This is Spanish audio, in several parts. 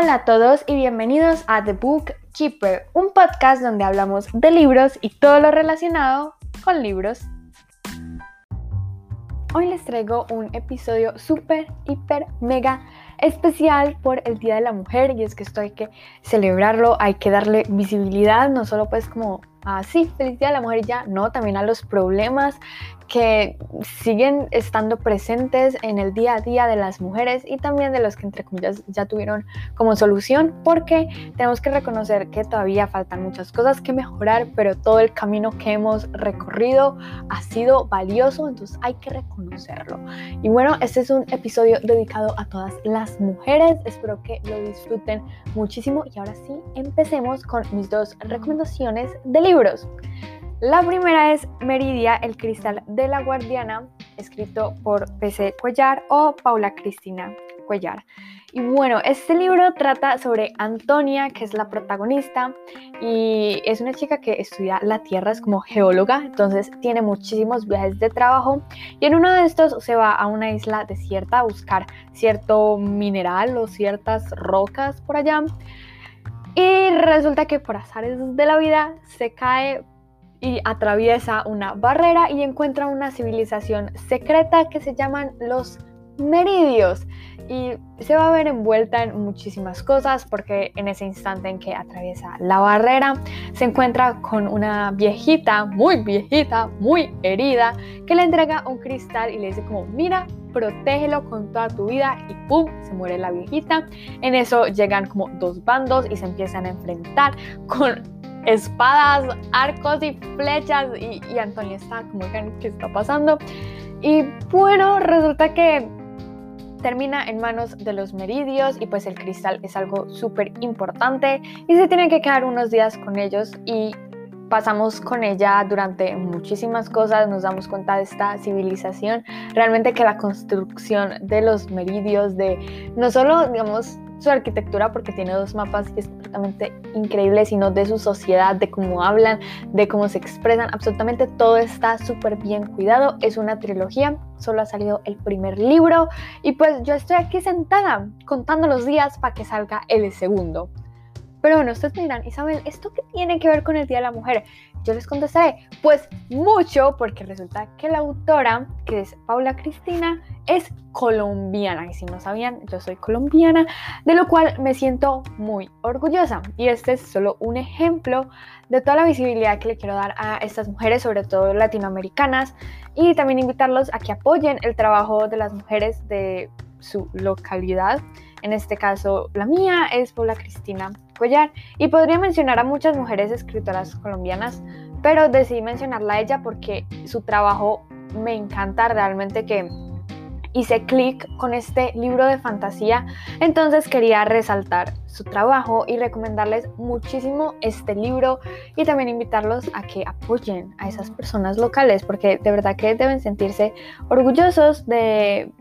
Hola a todos y bienvenidos a The Book Keeper, un podcast donde hablamos de libros y todo lo relacionado con libros. Hoy les traigo un episodio súper, hiper, mega especial por el Día de la Mujer y es que esto hay que celebrarlo, hay que darle visibilidad, no solo pues como ah, feliz Día de la Mujer ya, no, también a los problemas que siguen estando presentes en el día a día de las mujeres y también de los que entre comillas ya tuvieron como solución porque tenemos que reconocer que todavía faltan muchas cosas que mejorar pero todo el camino que hemos recorrido ha sido valioso entonces hay que reconocerlo. Y bueno este es un episodio dedicado a todas las mujeres. Espero que lo disfruten muchísimo. Y ahora sí empecemos con mis dos recomendaciones de libros la primera es Meridia, el cristal de la guardiana, escrito por P.C. Cuellar o Paula Cristina Cuellar. Y bueno, este libro trata sobre Antonia, que es la protagonista, y es una chica que estudia la Tierra, es como geóloga, entonces tiene muchísimos viajes de trabajo, y en uno de estos se va a una isla desierta a buscar cierto mineral o ciertas rocas por allá. Y resulta que por azares de la vida se cae y atraviesa una barrera y encuentra una civilización secreta que se llaman los meridios y se va a ver envuelta en muchísimas cosas porque en ese instante en que atraviesa la barrera se encuentra con una viejita, muy viejita, muy herida, que le entrega un cristal y le dice como, mira, protégelo con toda tu vida y ¡pum! se muere la viejita. En eso llegan como dos bandos y se empiezan a enfrentar con espadas, arcos y flechas y, y Antonio está como, ¿qué está pasando? Y bueno, resulta que termina en manos de los meridios y pues el cristal es algo súper importante y se tiene que quedar unos días con ellos y pasamos con ella durante muchísimas cosas, nos damos cuenta de esta civilización, realmente que la construcción de los meridios, de no solo, digamos, su arquitectura porque tiene dos mapas y es absolutamente increíble, sino de su sociedad, de cómo hablan, de cómo se expresan, absolutamente todo está súper bien cuidado. Es una trilogía, solo ha salido el primer libro y pues yo estoy aquí sentada contando los días para que salga el segundo. Pero bueno, ustedes me dirán, Isabel, ¿esto qué tiene que ver con el Día de la Mujer? Yo les contestaré, pues mucho, porque resulta que la autora, que es Paula Cristina, es colombiana. Y si no sabían, yo soy colombiana, de lo cual me siento muy orgullosa. Y este es solo un ejemplo de toda la visibilidad que le quiero dar a estas mujeres, sobre todo latinoamericanas, y también invitarlos a que apoyen el trabajo de las mujeres de su localidad. En este caso, la mía es Paula Cristina Y podría mencionar a muchas mujeres escritoras colombianas, pero decidí mencionarla a ella porque su trabajo me encanta realmente que hice clic con este libro de fantasía, entonces quería resaltar su trabajo y recomendarles muchísimo este libro y también invitarlos a que apoyen a esas personas locales porque de verdad que deben sentirse orgullosos de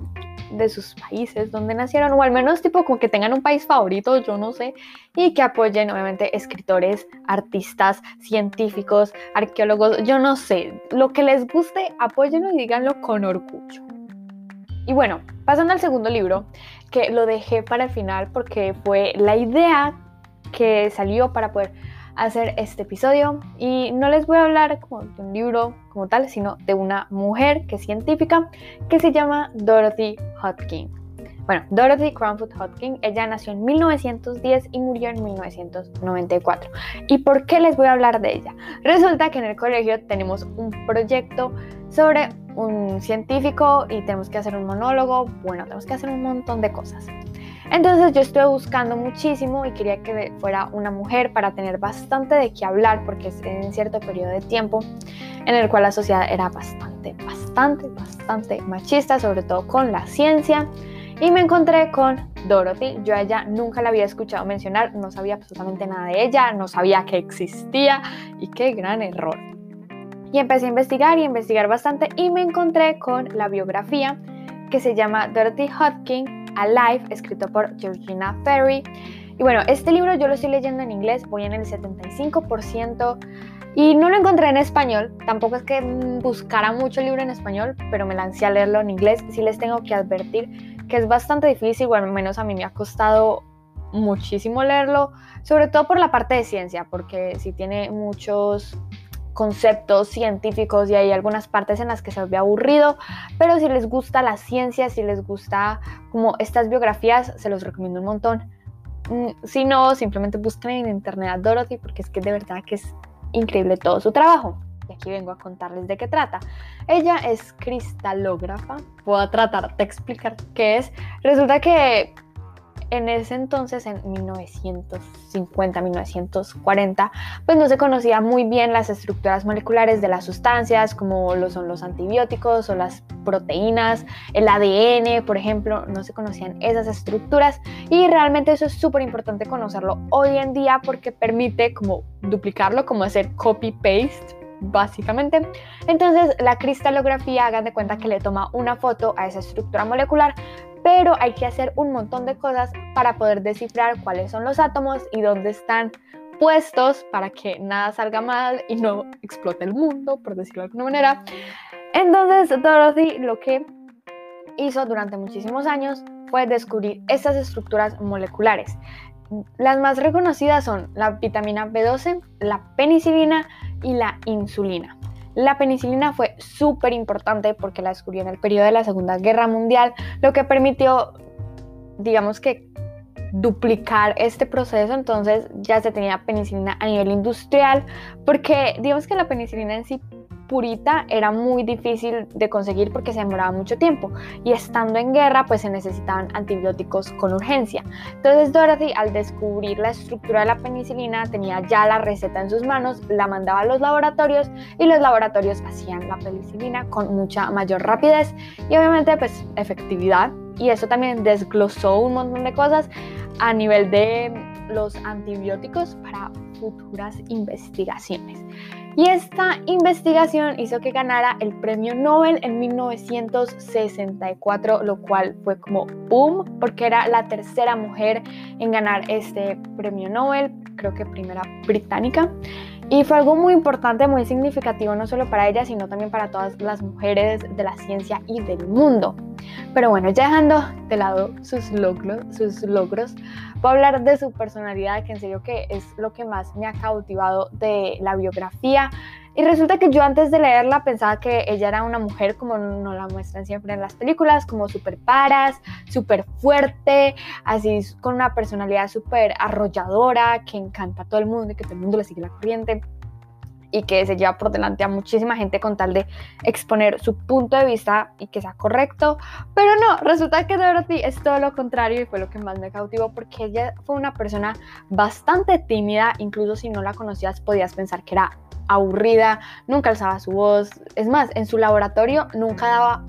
de sus países donde nacieron, o al menos tipo como que tengan un país favorito, yo no sé, y que apoyen obviamente escritores, artistas, científicos, arqueólogos, yo no sé, lo que les guste, apóyenlo y díganlo con orgullo. Y bueno, pasando al segundo libro, que lo dejé para el final porque fue la idea que salió para poder hacer este episodio y no les voy a hablar como de un libro como tal, sino de una mujer que es científica que se llama Dorothy Hodgkin. Bueno, Dorothy Cranford Hodgkin, ella nació en 1910 y murió en 1994. ¿Y por qué les voy a hablar de ella? Resulta que en el colegio tenemos un proyecto sobre un científico y tenemos que hacer un monólogo, bueno, tenemos que hacer un montón de cosas. Entonces yo estuve buscando muchísimo y quería que fuera una mujer para tener bastante de qué hablar porque es en cierto periodo de tiempo en el cual la sociedad era bastante, bastante, bastante machista, sobre todo con la ciencia. Y me encontré con Dorothy. Yo a ella nunca la había escuchado mencionar, no sabía absolutamente nada de ella, no sabía que existía y qué gran error. Y empecé a investigar y investigar bastante y me encontré con la biografía que se llama Dorothy Hodgkin Alive, escrito por Georgina Ferry. Y bueno, este libro yo lo estoy leyendo en inglés, voy en el 75% y no lo encontré en español. Tampoco es que buscara mucho el libro en español, pero me lancé a leerlo en inglés. Sí les tengo que advertir que es bastante difícil, bueno, al menos a mí me ha costado muchísimo leerlo, sobre todo por la parte de ciencia, porque sí tiene muchos conceptos científicos y hay algunas partes en las que se ve aburrido, pero si les gusta la ciencia, si les gusta como estas biografías, se los recomiendo un montón. Mm, si no, simplemente busquen en internet a Dorothy porque es que de verdad que es increíble todo su trabajo. Y aquí vengo a contarles de qué trata. Ella es cristalógrafa. Puedo tratar de explicar qué es. Resulta que en ese entonces, en 1950, 1940, pues no se conocía muy bien las estructuras moleculares de las sustancias, como lo son los antibióticos o las proteínas, el ADN, por ejemplo, no se conocían esas estructuras y realmente eso es súper importante conocerlo hoy en día porque permite como duplicarlo, como hacer copy-paste básicamente. Entonces la cristalografía, hagan de cuenta que le toma una foto a esa estructura molecular, pero hay que hacer un montón de cosas para poder descifrar cuáles son los átomos y dónde están puestos para que nada salga mal y no explote el mundo, por decirlo de alguna manera. Entonces Dorothy lo que hizo durante muchísimos años fue descubrir estas estructuras moleculares. Las más reconocidas son la vitamina B12, la penicilina y la insulina. La penicilina fue súper importante porque la descubrió en el periodo de la Segunda Guerra Mundial, lo que permitió, digamos que, duplicar este proceso, entonces ya se tenía penicilina a nivel industrial, porque digamos que la penicilina en sí purita era muy difícil de conseguir porque se demoraba mucho tiempo y estando en guerra pues se necesitaban antibióticos con urgencia. Entonces Dorothy al descubrir la estructura de la penicilina tenía ya la receta en sus manos, la mandaba a los laboratorios y los laboratorios hacían la penicilina con mucha mayor rapidez y obviamente pues efectividad y eso también desglosó un montón de cosas a nivel de los antibióticos para futuras investigaciones. Y esta investigación hizo que ganara el premio Nobel en 1964, lo cual fue como boom, porque era la tercera mujer en ganar este premio Nobel, creo que primera británica. Y fue algo muy importante, muy significativo, no solo para ella, sino también para todas las mujeres de la ciencia y del mundo. Pero bueno, ya dejando de lado sus logros, sus logros, voy a hablar de su personalidad, que en serio que es lo que más me ha cautivado de la biografía. Y resulta que yo antes de leerla pensaba que ella era una mujer como nos la muestran siempre en las películas, como súper paras, súper fuerte, así con una personalidad súper arrolladora, que encanta a todo el mundo y que todo el mundo le sigue la corriente y que se lleva por delante a muchísima gente con tal de exponer su punto de vista y que sea correcto. Pero no, resulta que Dorothy es todo lo contrario y fue lo que más me cautivó porque ella fue una persona bastante tímida, incluso si no la conocías podías pensar que era aburrida, nunca alzaba su voz. Es más, en su laboratorio nunca daba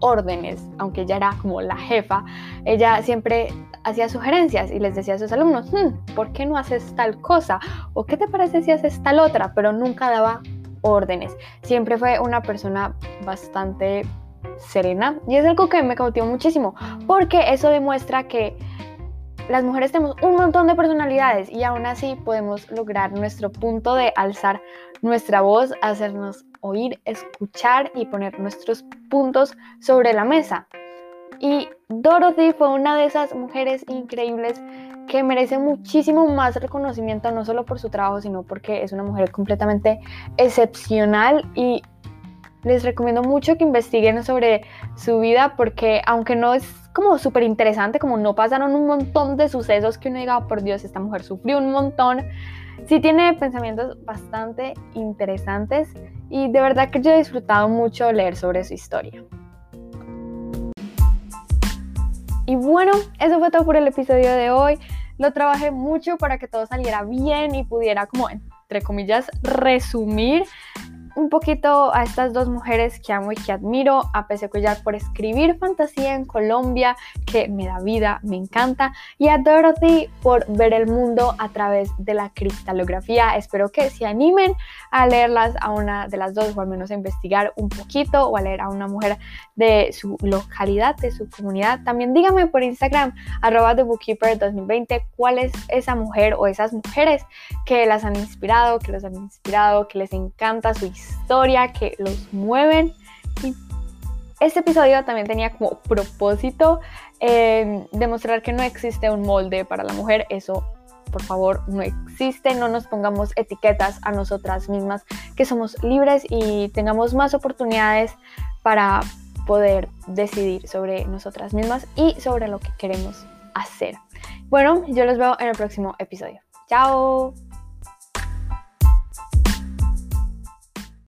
órdenes, aunque ella era como la jefa, ella siempre hacía sugerencias y les decía a sus alumnos, hmm, ¿por qué no haces tal cosa? ¿O qué te parece si haces tal otra? Pero nunca daba órdenes. Siempre fue una persona bastante serena y es algo que me cautivó muchísimo porque eso demuestra que las mujeres tenemos un montón de personalidades y aún así podemos lograr nuestro punto de alzar nuestra voz, hacernos oír, escuchar y poner nuestros puntos sobre la mesa. Y Dorothy fue una de esas mujeres increíbles que merece muchísimo más reconocimiento, no solo por su trabajo, sino porque es una mujer completamente excepcional y les recomiendo mucho que investiguen sobre su vida porque aunque no es como súper interesante, como no pasaron un montón de sucesos que uno diga, oh, por Dios, esta mujer sufrió un montón, sí tiene pensamientos bastante interesantes y de verdad que yo he disfrutado mucho leer sobre su historia. Y bueno, eso fue todo por el episodio de hoy. Lo trabajé mucho para que todo saliera bien y pudiera como, entre comillas, resumir un poquito a estas dos mujeres que amo y que admiro, a Pese por escribir fantasía en Colombia, que me da vida, me encanta, y a Dorothy por ver el mundo a través de la cristalografía. Espero que se animen a leerlas a una de las dos, o al menos a investigar un poquito, o a leer a una mujer de su localidad, de su comunidad. También díganme por Instagram, arroba Bookkeeper 2020, cuál es esa mujer o esas mujeres que las han inspirado, que los han inspirado, que les encanta su historia historia que los mueven. Y este episodio también tenía como propósito eh, demostrar que no existe un molde para la mujer, eso por favor no existe, no nos pongamos etiquetas a nosotras mismas, que somos libres y tengamos más oportunidades para poder decidir sobre nosotras mismas y sobre lo que queremos hacer. Bueno, yo los veo en el próximo episodio. Chao.